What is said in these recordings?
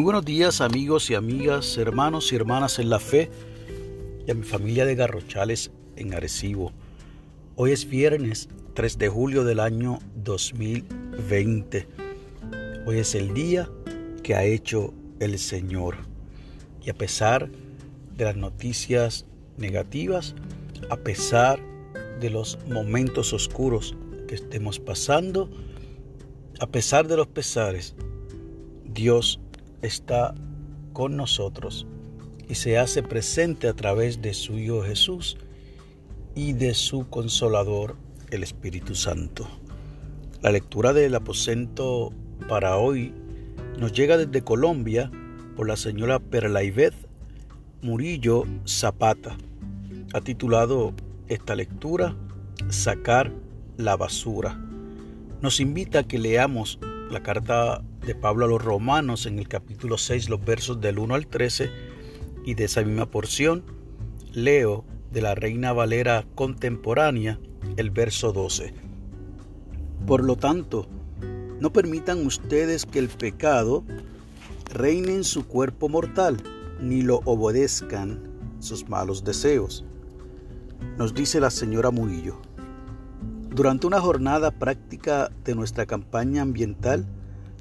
Muy buenos días amigos y amigas, hermanos y hermanas en la fe y a mi familia de Garrochales en Arecibo. Hoy es viernes 3 de julio del año 2020. Hoy es el día que ha hecho el Señor. Y a pesar de las noticias negativas, a pesar de los momentos oscuros que estemos pasando, a pesar de los pesares, Dios está con nosotros y se hace presente a través de su Hijo Jesús y de su consolador, el Espíritu Santo. La lectura del aposento para hoy nos llega desde Colombia por la señora Perlaibeth Murillo Zapata. Ha titulado esta lectura Sacar la basura. Nos invita a que leamos la carta de Pablo a los Romanos en el capítulo 6, los versos del 1 al 13, y de esa misma porción leo de la Reina Valera contemporánea el verso 12. Por lo tanto, no permitan ustedes que el pecado reine en su cuerpo mortal, ni lo obedezcan sus malos deseos. Nos dice la señora Murillo. Durante una jornada práctica de nuestra campaña ambiental,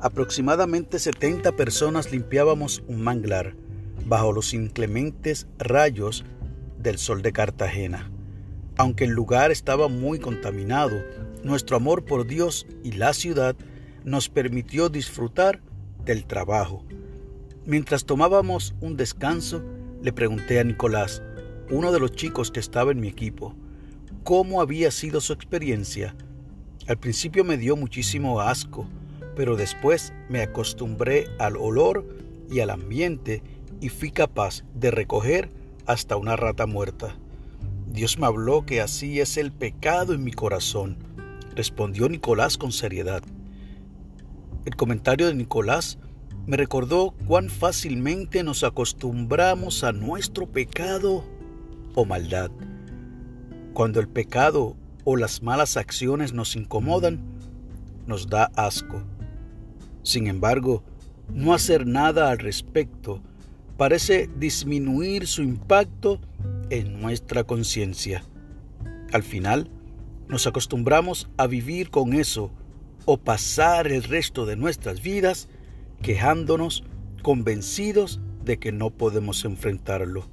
Aproximadamente 70 personas limpiábamos un manglar bajo los inclementes rayos del sol de Cartagena. Aunque el lugar estaba muy contaminado, nuestro amor por Dios y la ciudad nos permitió disfrutar del trabajo. Mientras tomábamos un descanso, le pregunté a Nicolás, uno de los chicos que estaba en mi equipo, cómo había sido su experiencia. Al principio me dio muchísimo asco, pero después me acostumbré al olor y al ambiente y fui capaz de recoger hasta una rata muerta. Dios me habló que así es el pecado en mi corazón, respondió Nicolás con seriedad. El comentario de Nicolás me recordó cuán fácilmente nos acostumbramos a nuestro pecado o maldad. Cuando el pecado o las malas acciones nos incomodan, nos da asco. Sin embargo, no hacer nada al respecto parece disminuir su impacto en nuestra conciencia. Al final, nos acostumbramos a vivir con eso o pasar el resto de nuestras vidas quejándonos convencidos de que no podemos enfrentarlo.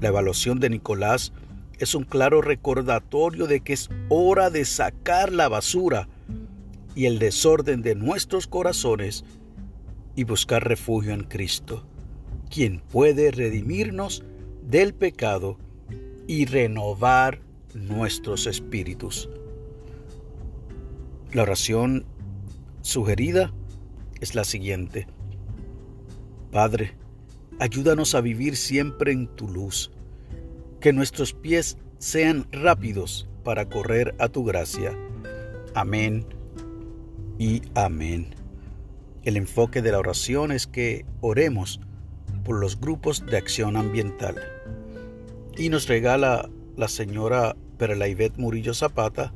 La evaluación de Nicolás es un claro recordatorio de que es hora de sacar la basura y el desorden de nuestros corazones y buscar refugio en Cristo, quien puede redimirnos del pecado y renovar nuestros espíritus. La oración sugerida es la siguiente. Padre, ayúdanos a vivir siempre en tu luz, que nuestros pies sean rápidos para correr a tu gracia. Amén y amén. El enfoque de la oración es que oremos por los grupos de acción ambiental. Y nos regala la señora Perlaibet Murillo Zapata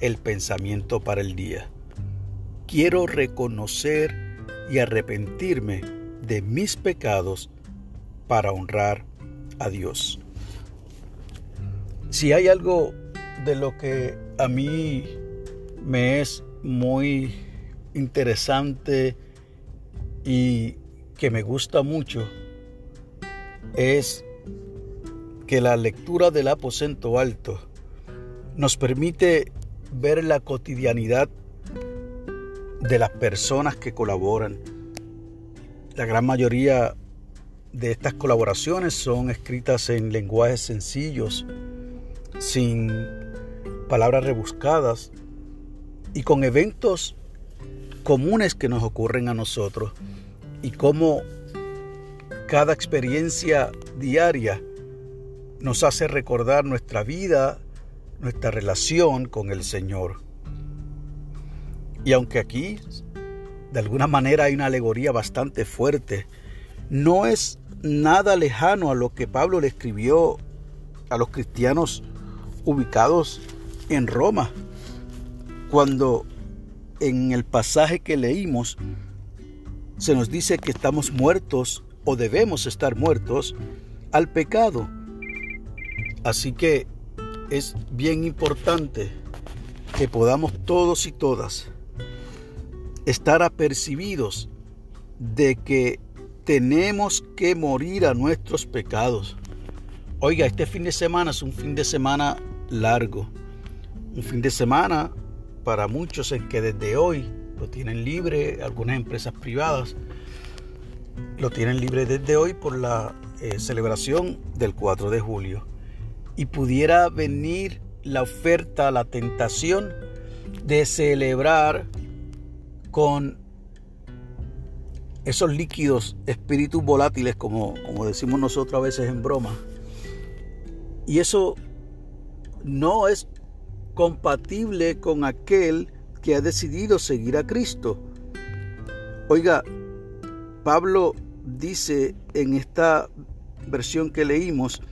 el pensamiento para el día. Quiero reconocer y arrepentirme de mis pecados para honrar a Dios. Si hay algo de lo que a mí me es muy interesante y que me gusta mucho es que la lectura del aposento alto nos permite ver la cotidianidad de las personas que colaboran. La gran mayoría de estas colaboraciones son escritas en lenguajes sencillos, sin palabras rebuscadas, y con eventos comunes que nos ocurren a nosotros y cómo cada experiencia diaria nos hace recordar nuestra vida, nuestra relación con el Señor. Y aunque aquí de alguna manera hay una alegoría bastante fuerte, no es nada lejano a lo que Pablo le escribió a los cristianos ubicados en Roma cuando en el pasaje que leímos se nos dice que estamos muertos o debemos estar muertos al pecado. Así que es bien importante que podamos todos y todas estar apercibidos de que tenemos que morir a nuestros pecados. Oiga, este fin de semana es un fin de semana largo. Un fin de semana para muchos en que desde hoy lo tienen libre, algunas empresas privadas lo tienen libre desde hoy por la eh, celebración del 4 de julio. Y pudiera venir la oferta, la tentación de celebrar con esos líquidos, espíritus volátiles, como, como decimos nosotros a veces en broma. Y eso no es compatible con aquel que ha decidido seguir a Cristo. Oiga, Pablo dice en esta versión que leímos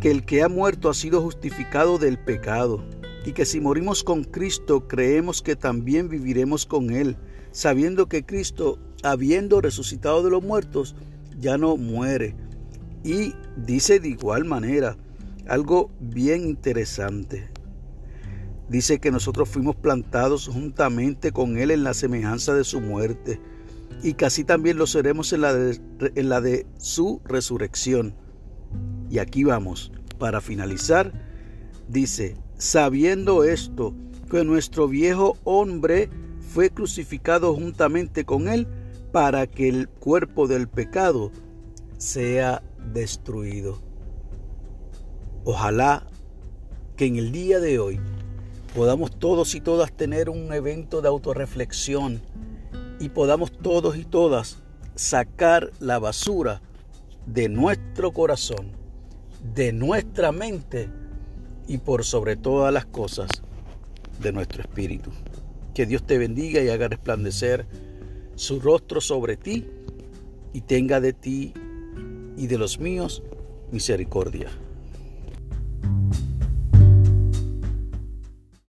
que el que ha muerto ha sido justificado del pecado y que si morimos con Cristo creemos que también viviremos con Él, sabiendo que Cristo habiendo resucitado de los muertos, ya no muere. Y dice de igual manera algo bien interesante. Dice que nosotros fuimos plantados juntamente con Él en la semejanza de su muerte y casi también lo seremos en la de, en la de su resurrección. Y aquí vamos, para finalizar, dice, sabiendo esto, que nuestro viejo hombre fue crucificado juntamente con Él para que el cuerpo del pecado sea destruido. Ojalá que en el día de hoy podamos todos y todas tener un evento de autorreflexión y podamos todos y todas sacar la basura de nuestro corazón, de nuestra mente y por sobre todas las cosas de nuestro espíritu. Que Dios te bendiga y haga resplandecer su rostro sobre ti y tenga de ti y de los míos misericordia.